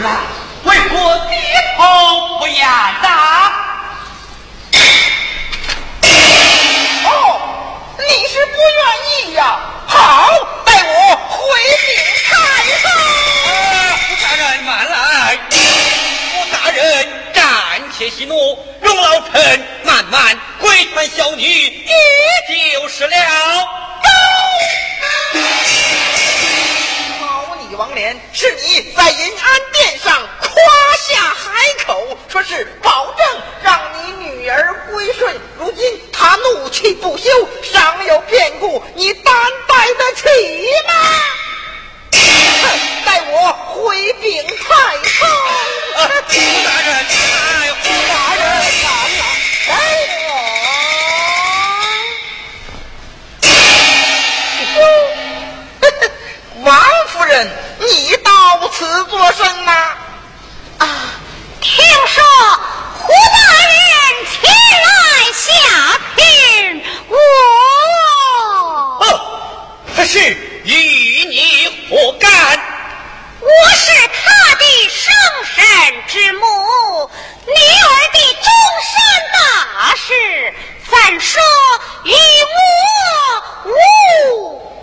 为国低头不言打，哦，你是不愿意呀？好，待我回禀太后。啊，大人慢来，胡大人暂且息怒，容老臣慢慢规劝小女，也就是了。王莲，是你在银安殿上夸下海口，说是保证让你女儿归顺。如今他怒气不休，尚有变故，你担待得起吗？哼，待我回禀太后。大人，大人。Woo! 王夫人，你到此作甚啊？啊，听说胡大人前来下聘我。哦，他是与你何干？我是他的生身之母，女儿的终身大事，怎说与我无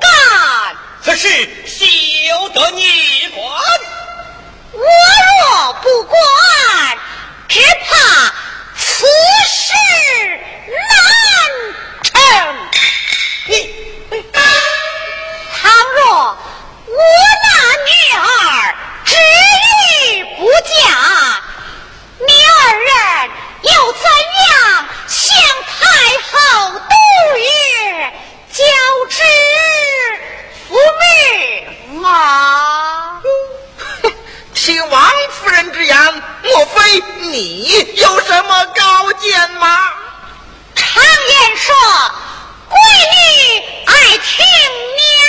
干？此事休得你管，我若不管，只怕此事难成。你你倘若我那女儿执意不嫁，你二人又怎样向太后度日交之？不欲吗？听王夫人之言莫非你有什么高见吗？常言说闺女爱听娘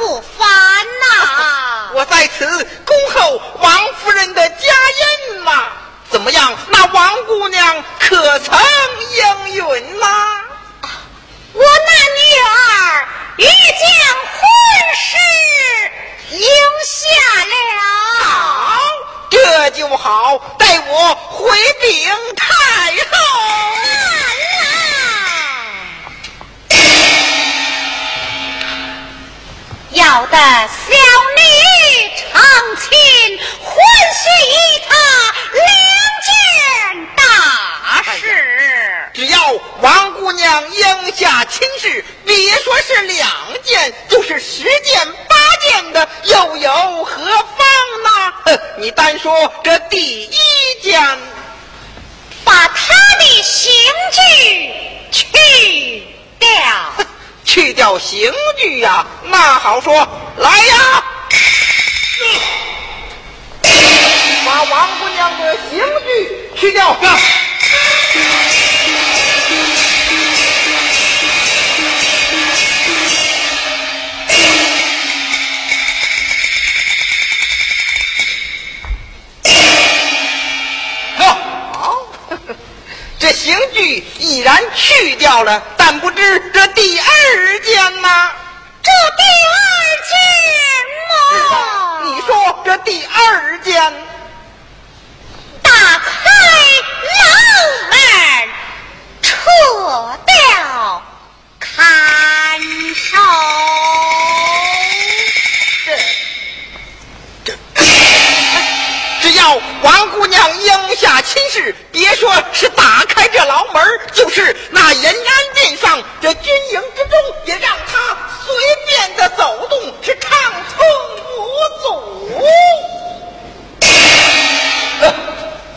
不烦呐！我在此恭候王夫人的佳音嘛。怎么样？那王姑娘可曾应允吗？我那女儿已将婚事应下了。好，这就好，待我回禀。好的小女成亲欢喜他两件大事。只要王姑娘应下亲事别说是两件就是十件八件的又有何妨呢？哼你单说这第一件把他的刑具去掉。去掉刑具呀那好说来呀！把王姑娘的刑具去掉。这刑具已然去掉了，但不知这第二件吗？这第二件吗？你说这第二件。打开牢门，撤掉看守。王姑娘应下亲事，别说是打开这牢门，就是那延安殿上、这军营之中，也让她随便的走动，是畅通无阻。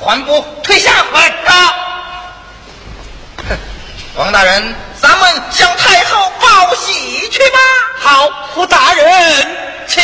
还不退下！是。哼，王大人，咱们向太后报喜去吧。好，胡大人，请。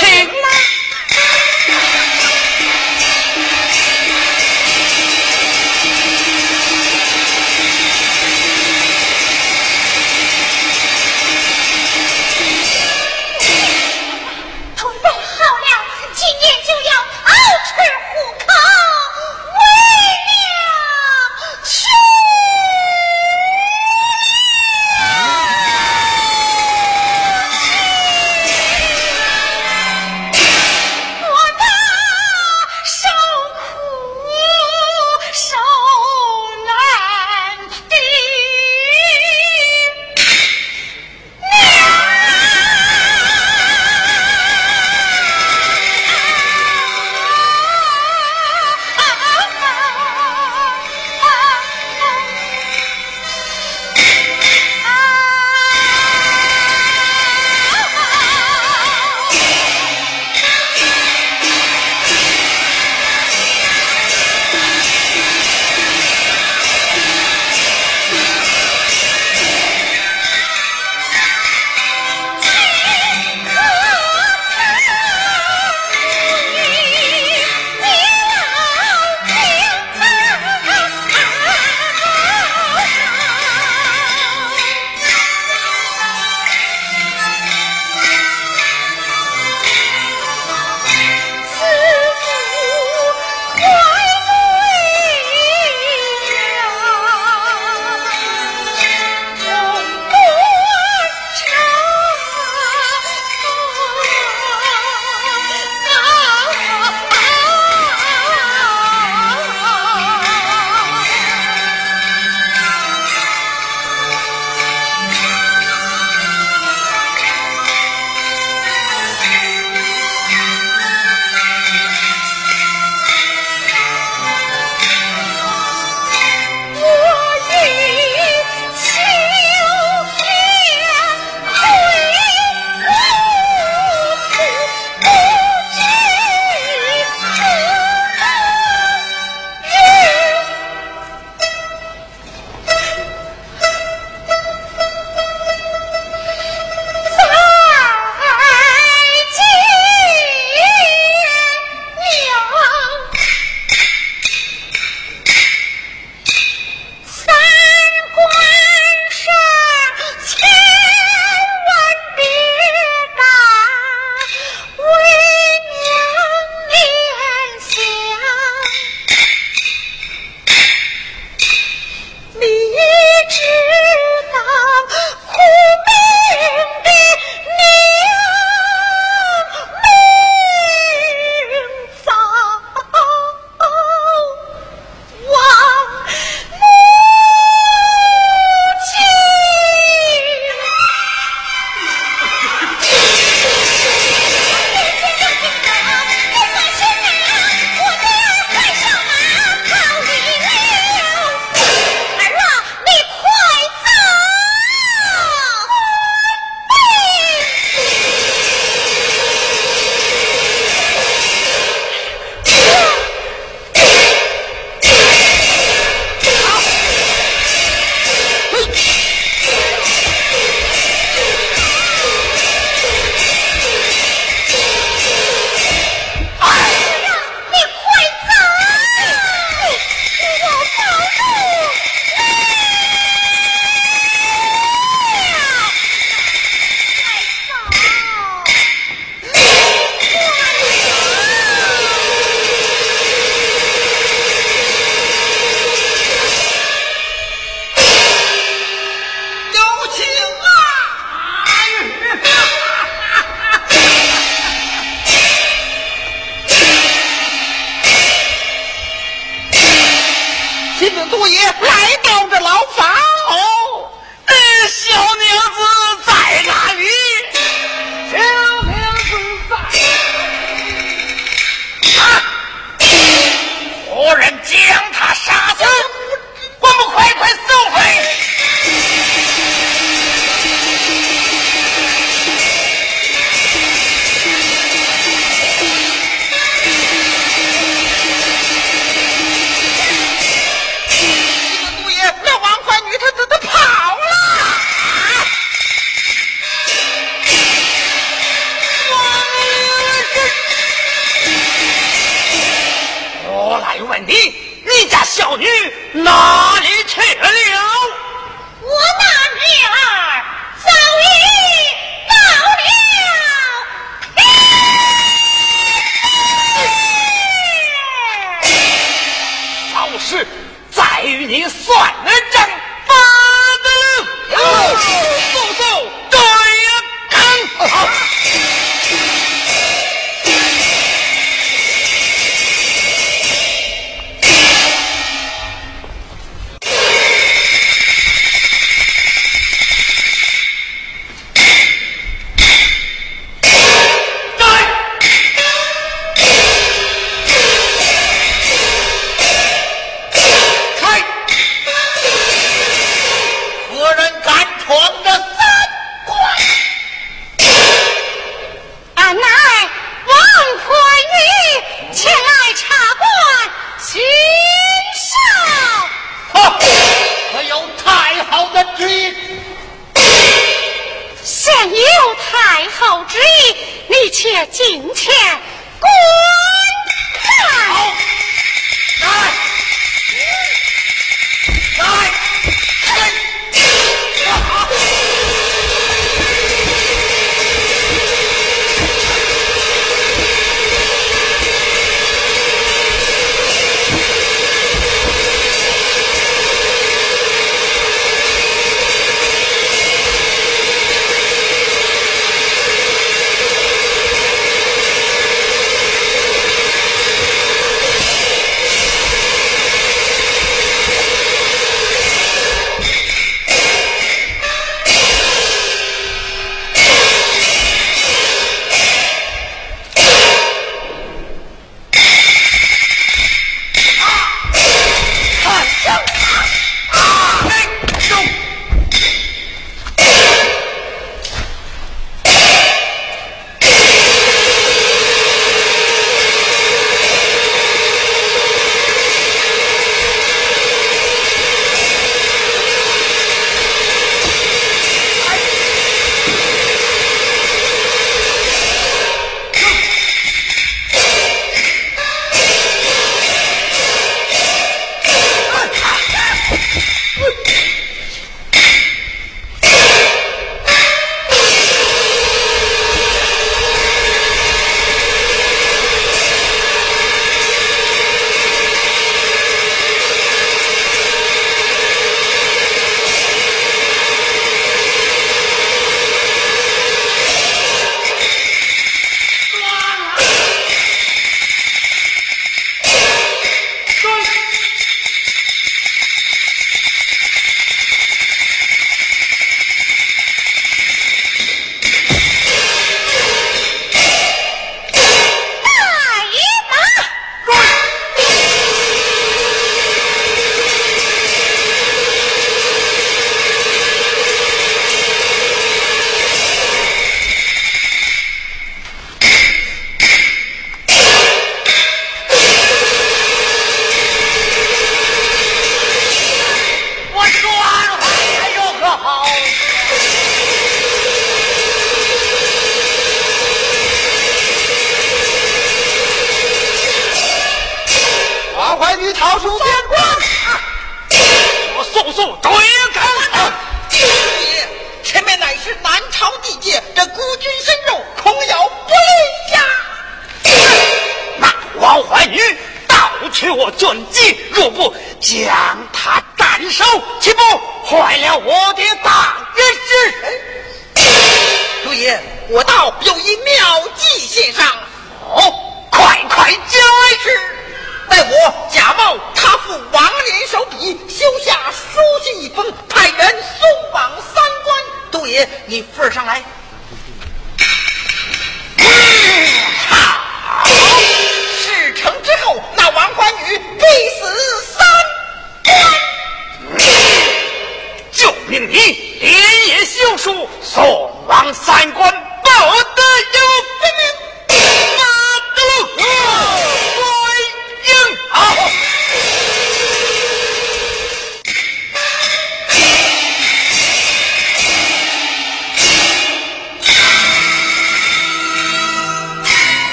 杜爷来吧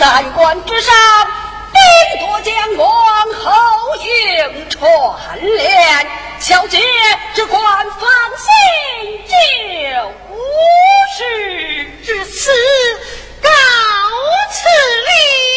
三关之上，兵多将广，侯应串联，小姐之官，放心就无事至此告辞礼。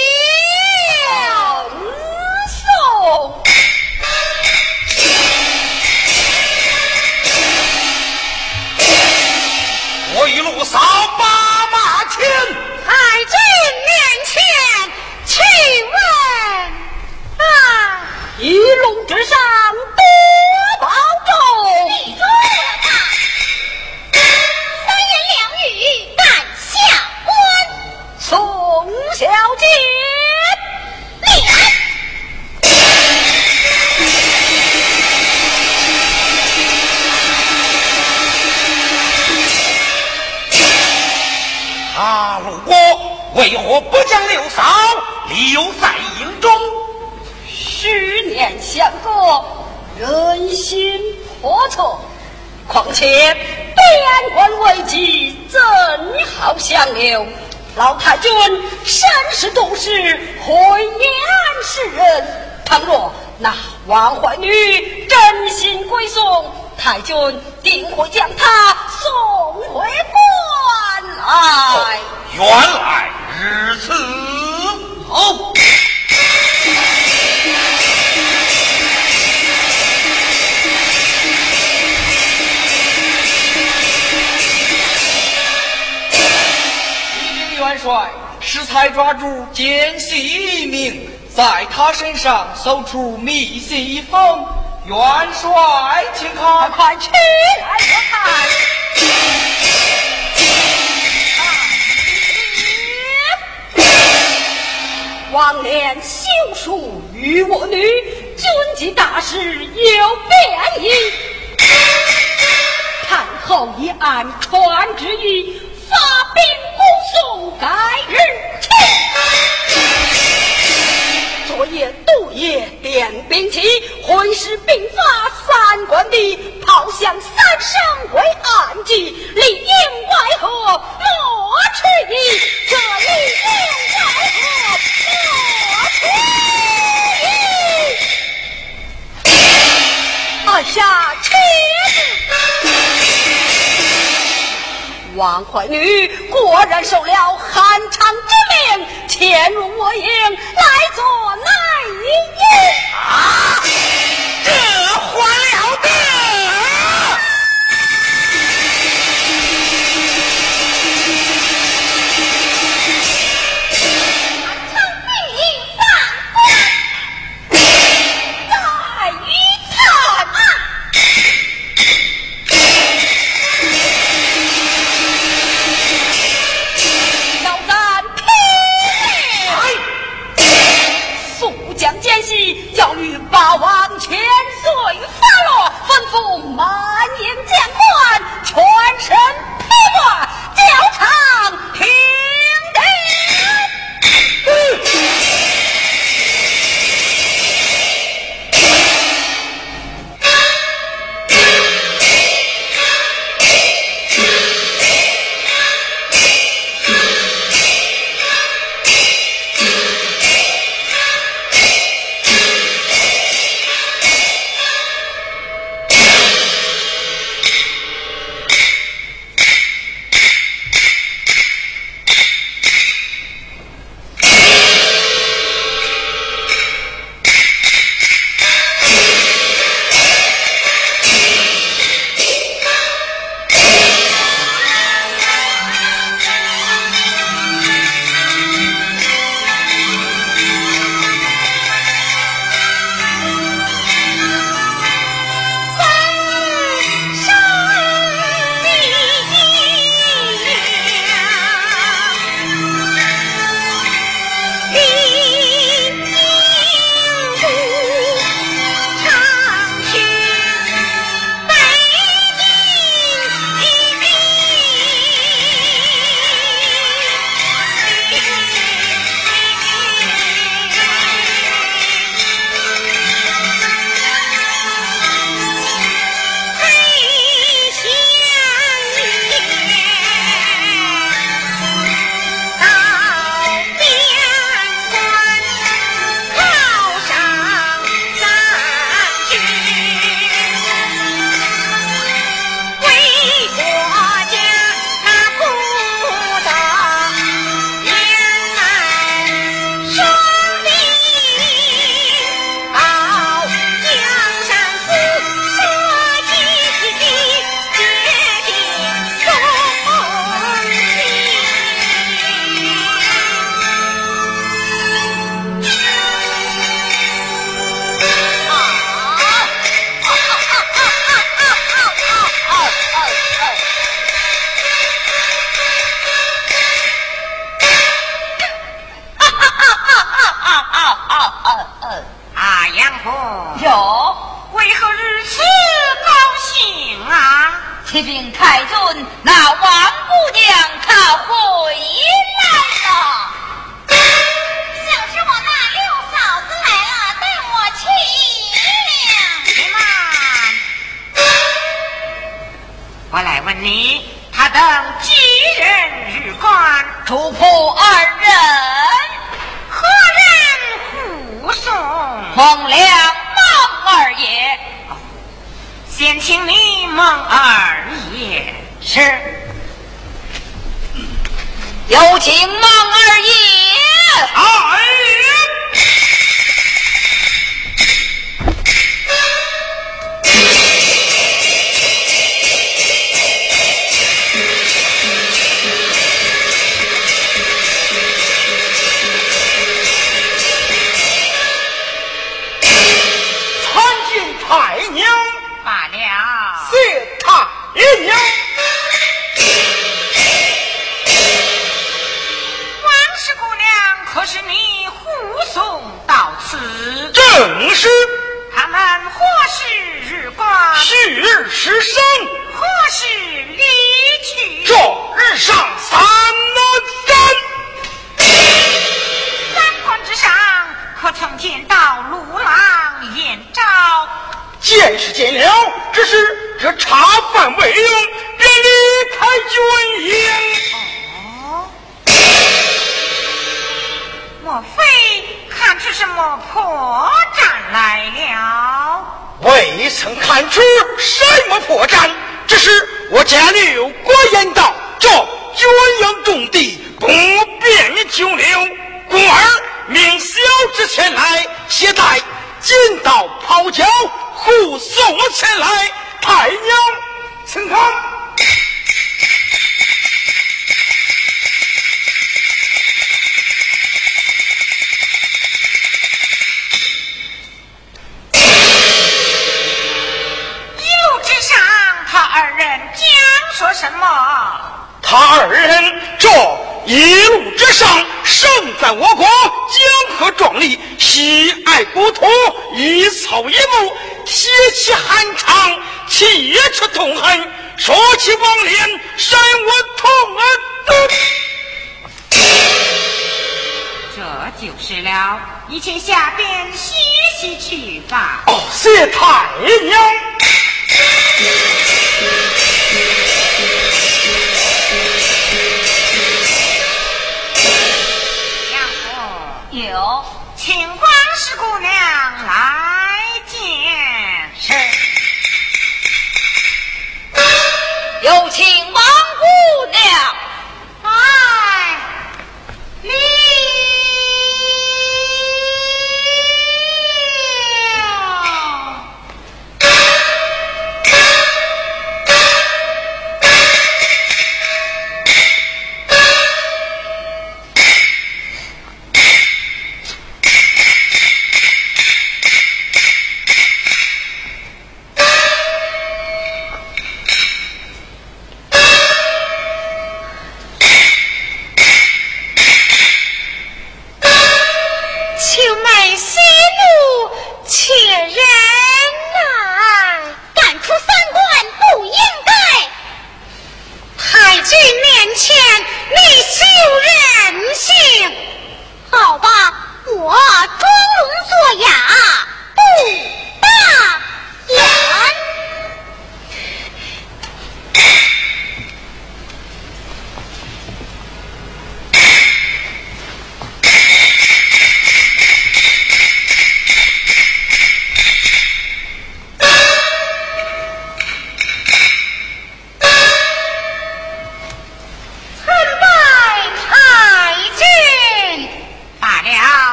错。况且边关危机正好相留，老太君山是多事，回言世人。倘若那王怀女真心归宋，太君定会将她送回关来。原来如此。好。帅适才抓住奸细一名在他身上搜出密信一封元帅请看。快起来我看王莲休书与我女军机大事有变矣太后已按传旨意发兵宋，该日起。昨夜杜夜点兵旗，会师兵发三关地，炮响三声为暗记，里应外合莫迟疑，这里应外合莫迟疑。按下车子。王怀女果然受了韩昌之命，潜入我营来做内应。啊！这还了得！有，请关氏姑娘来见。是，有请。